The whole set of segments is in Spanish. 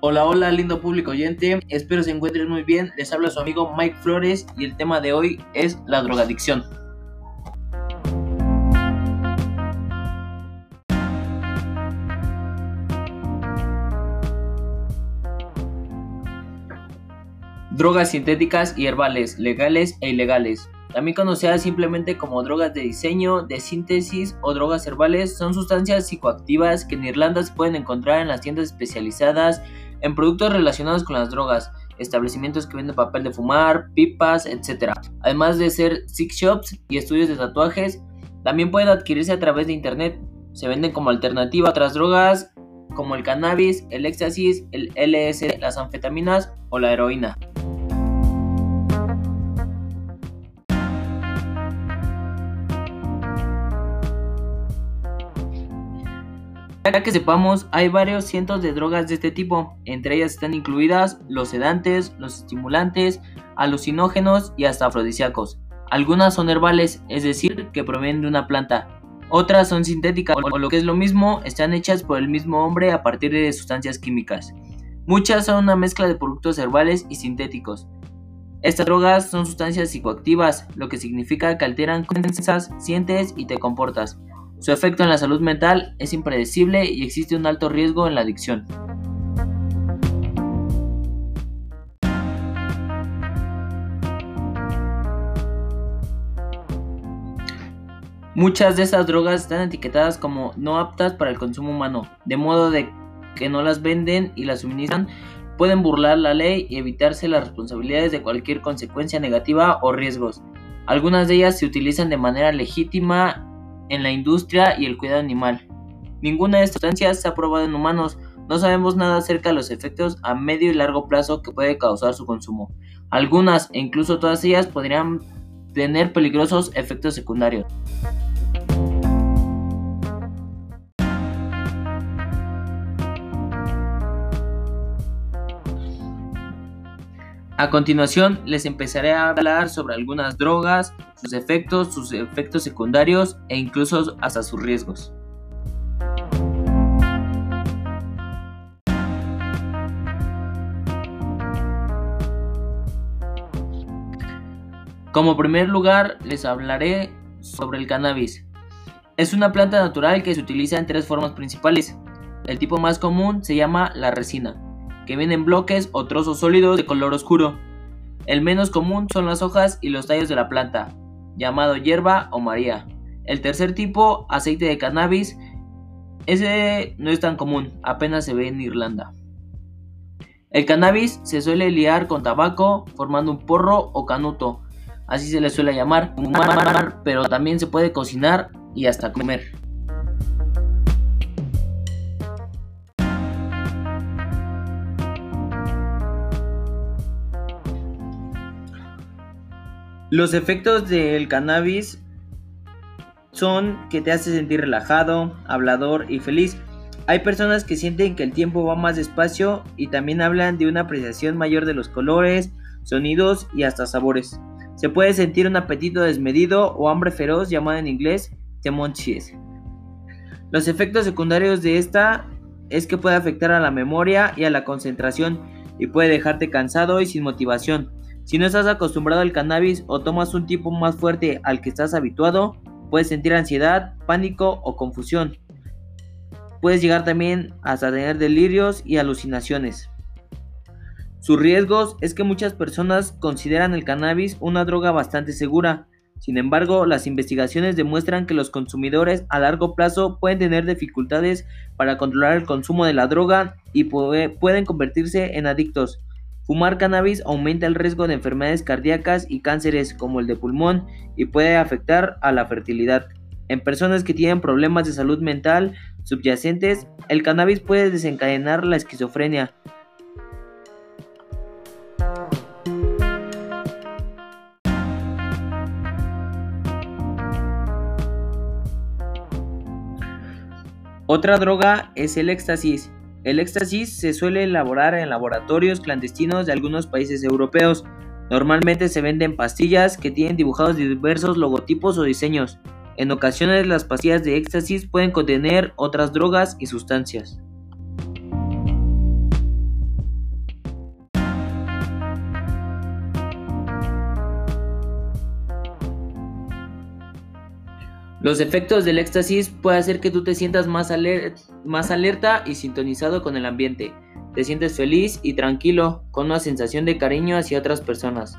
Hola, hola, lindo público oyente. Espero se encuentren muy bien. Les habla su amigo Mike Flores y el tema de hoy es la drogadicción. Drogas sintéticas y herbales, legales e ilegales. También conocidas simplemente como drogas de diseño, de síntesis o drogas herbales, son sustancias psicoactivas que en Irlanda se pueden encontrar en las tiendas especializadas en productos relacionados con las drogas, establecimientos que venden papel de fumar, pipas, etc. Además de ser sex shops y estudios de tatuajes, también pueden adquirirse a través de internet. Se venden como alternativa a otras drogas como el cannabis, el éxtasis, el LS, las anfetaminas o la heroína. Ya que sepamos, hay varios cientos de drogas de este tipo, entre ellas están incluidas los sedantes, los estimulantes, alucinógenos y hasta afrodisíacos. Algunas son herbales, es decir, que provienen de una planta. Otras son sintéticas, o lo que es lo mismo, están hechas por el mismo hombre a partir de sustancias químicas. Muchas son una mezcla de productos herbales y sintéticos. Estas drogas son sustancias psicoactivas, lo que significa que alteran piensas, sientes y te comportas. Su efecto en la salud mental es impredecible y existe un alto riesgo en la adicción. Muchas de estas drogas están etiquetadas como no aptas para el consumo humano, de modo de que no las venden y las suministran, pueden burlar la ley y evitarse las responsabilidades de cualquier consecuencia negativa o riesgos. Algunas de ellas se utilizan de manera legítima en la industria y el cuidado animal. Ninguna de estas sustancias se ha probado en humanos. No sabemos nada acerca de los efectos a medio y largo plazo que puede causar su consumo. Algunas e incluso todas ellas podrían tener peligrosos efectos secundarios. A continuación les empezaré a hablar sobre algunas drogas, sus efectos, sus efectos secundarios e incluso hasta sus riesgos. Como primer lugar les hablaré sobre el cannabis. Es una planta natural que se utiliza en tres formas principales. El tipo más común se llama la resina que viene en bloques o trozos sólidos de color oscuro. El menos común son las hojas y los tallos de la planta, llamado hierba o maría. El tercer tipo, aceite de cannabis, ese no es tan común, apenas se ve en Irlanda. El cannabis se suele liar con tabaco formando un porro o canuto, así se le suele llamar, pero también se puede cocinar y hasta comer. Los efectos del cannabis son que te hace sentir relajado, hablador y feliz. Hay personas que sienten que el tiempo va más despacio y también hablan de una apreciación mayor de los colores, sonidos y hasta sabores. Se puede sentir un apetito desmedido o hambre feroz llamado en inglés temonchies. Los efectos secundarios de esta es que puede afectar a la memoria y a la concentración y puede dejarte cansado y sin motivación. Si no estás acostumbrado al cannabis o tomas un tipo más fuerte al que estás habituado, puedes sentir ansiedad, pánico o confusión. Puedes llegar también hasta tener delirios y alucinaciones. Sus riesgos es que muchas personas consideran el cannabis una droga bastante segura. Sin embargo, las investigaciones demuestran que los consumidores a largo plazo pueden tener dificultades para controlar el consumo de la droga y pueden convertirse en adictos. Fumar cannabis aumenta el riesgo de enfermedades cardíacas y cánceres como el de pulmón y puede afectar a la fertilidad. En personas que tienen problemas de salud mental subyacentes, el cannabis puede desencadenar la esquizofrenia. Otra droga es el éxtasis. El éxtasis se suele elaborar en laboratorios clandestinos de algunos países europeos. Normalmente se venden pastillas que tienen dibujados diversos logotipos o diseños. En ocasiones las pastillas de éxtasis pueden contener otras drogas y sustancias. Los efectos del éxtasis pueden hacer que tú te sientas más, alerta y sintonizado con el ambiente. Te sientes feliz y tranquilo, con una sensación de cariño hacia otras personas.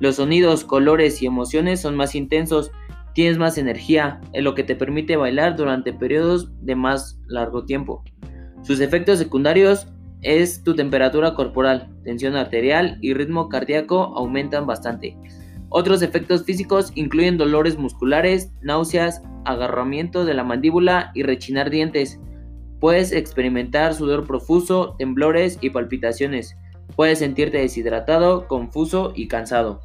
Los sonidos, colores y emociones son más intensos, tienes más energía, en lo que te permite bailar durante periodos de más largo tiempo. Sus efectos secundarios es tu temperatura corporal, tensión arterial y ritmo cardíaco aumentan bastante. Otros efectos físicos incluyen dolores musculares, náuseas, agarramiento de la mandíbula y rechinar dientes. Puedes experimentar sudor profuso, temblores y palpitaciones. Puedes sentirte deshidratado, confuso y cansado.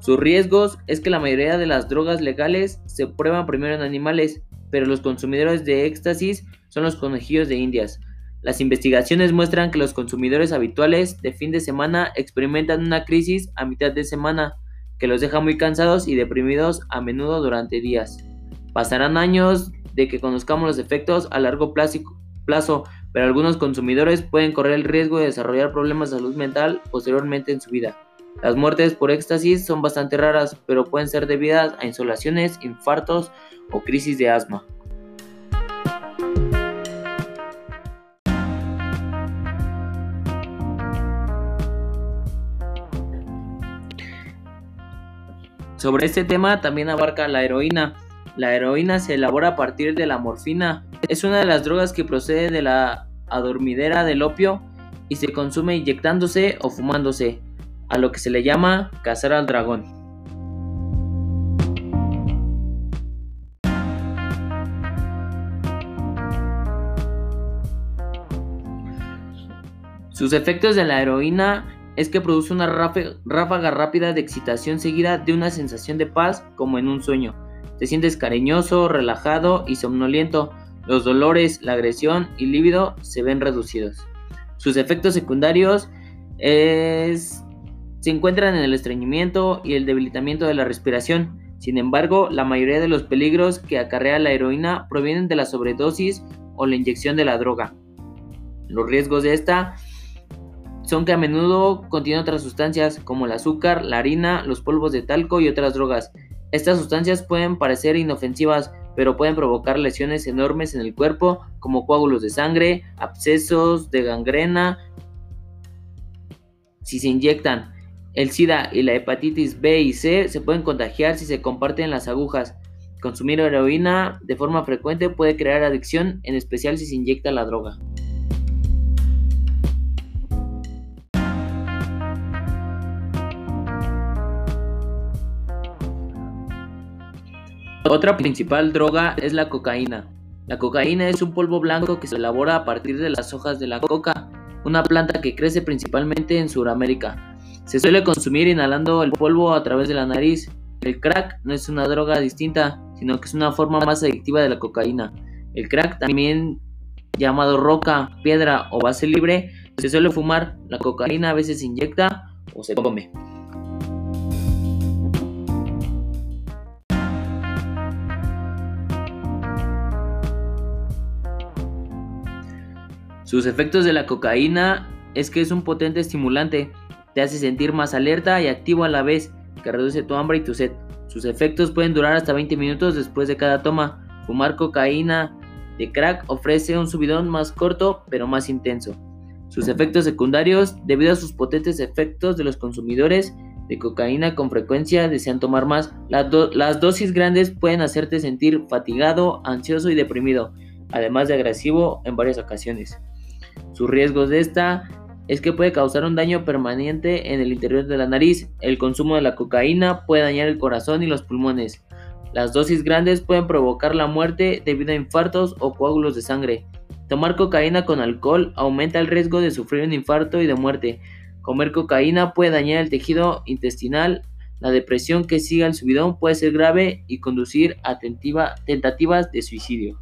Sus riesgos es que la mayoría de las drogas legales se prueban primero en animales, pero los consumidores de éxtasis son los conejillos de indias. Las investigaciones muestran que los consumidores habituales de fin de semana experimentan una crisis a mitad de semana que los deja muy cansados y deprimidos a menudo durante días. Pasarán años de que conozcamos los efectos a largo plazo, pero algunos consumidores pueden correr el riesgo de desarrollar problemas de salud mental posteriormente en su vida. Las muertes por éxtasis son bastante raras, pero pueden ser debidas a insolaciones, infartos o crisis de asma. Sobre este tema también abarca la heroína. La heroína se elabora a partir de la morfina. Es una de las drogas que procede de la adormidera del opio y se consume inyectándose o fumándose, a lo que se le llama cazar al dragón. Sus efectos de la heroína es que produce una ráfaga rápida de excitación seguida de una sensación de paz como en un sueño. Te sientes cariñoso, relajado y somnoliento. Los dolores, la agresión y líbido se ven reducidos. Sus efectos secundarios se encuentran en el estreñimiento y el debilitamiento de la respiración. Sin embargo, la mayoría de los peligros que acarrea la heroína provienen de la sobredosis o la inyección de la droga. Los riesgos de esta son que a menudo contienen otras sustancias como el azúcar, la harina, los polvos de talco y otras drogas. Estas sustancias pueden parecer inofensivas, pero pueden provocar lesiones enormes en el cuerpo, como coágulos de sangre, abscesos de gangrena, si se inyectan. El SIDA y la hepatitis B y C se pueden contagiar si se comparten las agujas. Consumir heroína de forma frecuente puede crear adicción, en especial si se inyecta la droga. Otra principal droga es la cocaína. La cocaína es un polvo blanco que se elabora a partir de las hojas de la coca, una planta que crece principalmente en Sudamérica. Se suele consumir inhalando el polvo a través de la nariz. El crack no es una droga distinta, sino que es una forma más adictiva de la cocaína. El crack, también llamado roca, piedra o base libre, se suele fumar. La cocaína a veces se inyecta o se come. Sus efectos de la cocaína es que es un potente estimulante, te hace sentir más alerta y activo a la vez, que reduce tu hambre y tu sed. Sus efectos pueden durar hasta 20 minutos después de cada toma. Fumar cocaína de crack ofrece un subidón más corto pero más intenso. Sus efectos secundarios, debido a sus potentes efectos de los consumidores de cocaína con frecuencia desean tomar más. las dosis grandes pueden hacerte sentir fatigado, ansioso y deprimido, además de agresivo en varias ocasiones. Sus riesgos de esta es que puede causar un daño permanente en el interior de la nariz. El consumo de la cocaína puede dañar el corazón y los pulmones. Las dosis grandes pueden provocar la muerte debido a infartos o coágulos de sangre. Tomar cocaína con alcohol aumenta el riesgo de sufrir un infarto y de muerte. Comer cocaína puede dañar el tejido intestinal. La depresión que siga el subidón puede ser grave y conducir a tentativas de suicidio.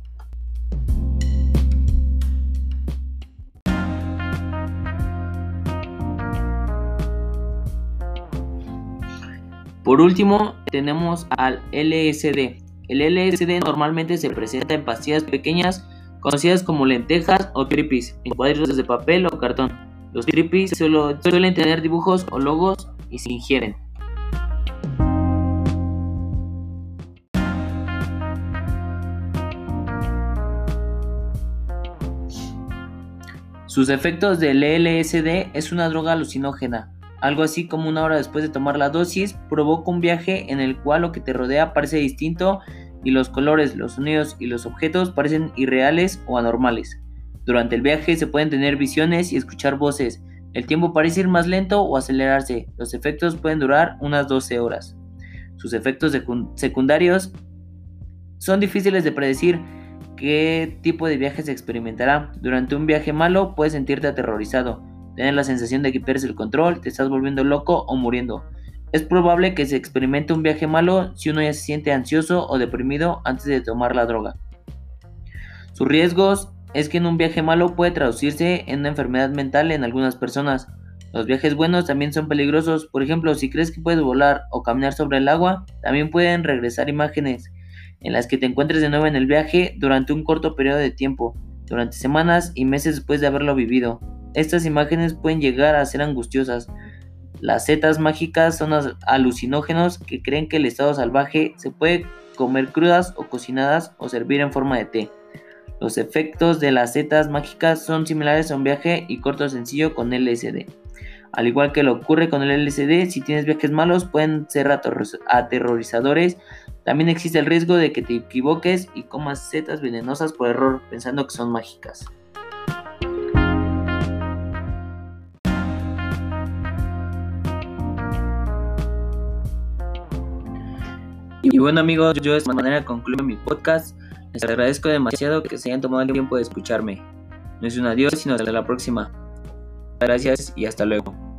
Por último, tenemos al LSD. El LSD normalmente se presenta en pastillas pequeñas conocidas como lentejas o tripis, en cuadros de papel o cartón. Los tripis suelen tener dibujos o logos y se ingieren. Sus efectos del LSD es una droga alucinógena, algo así como una hora después de tomar la dosis, provoca un viaje en el cual lo que te rodea parece distinto y los colores, los sonidos y los objetos parecen irreales o anormales. Durante el viaje se pueden tener visiones y escuchar voces. El tiempo parece ir más lento o acelerarse. Los efectos pueden durar unas 12 horas. Sus efectos secundarios son difíciles de predecir, qué tipo de viaje se experimentará. Durante un viaje malo puedes sentirte aterrorizado, tener la sensación de que pierdes el control, te estás volviendo loco o muriendo. Es probable que se experimente un viaje malo si uno ya se siente ansioso o deprimido antes de tomar la droga. Sus riesgos es que en un viaje malo puede traducirse en una enfermedad mental en algunas personas. Los viajes buenos también son peligrosos, por ejemplo, si crees que puedes volar o caminar sobre el agua, también pueden regresar imágenes en las que te encuentres de nuevo en el viaje durante un corto periodo de tiempo, durante semanas y meses después de haberlo vivido. Estas imágenes pueden llegar a ser angustiosas. Las setas mágicas son alucinógenos que creen que el estado salvaje se puede comer crudas o cocinadas o servir en forma de té. Los efectos de las setas mágicas son similares a un viaje y corto sencillo con LSD. Al igual que lo ocurre con el LSD, si tienes viajes malos pueden ser aterrorizadores también existe el riesgo de que te equivoques y comas setas venenosas por error pensando que son mágicas. Y bueno amigos, yo de esta manera concluyo mi podcast. Les agradezco demasiado que se hayan tomado el tiempo de escucharme. No es un adiós, sino hasta la próxima. Gracias y hasta luego.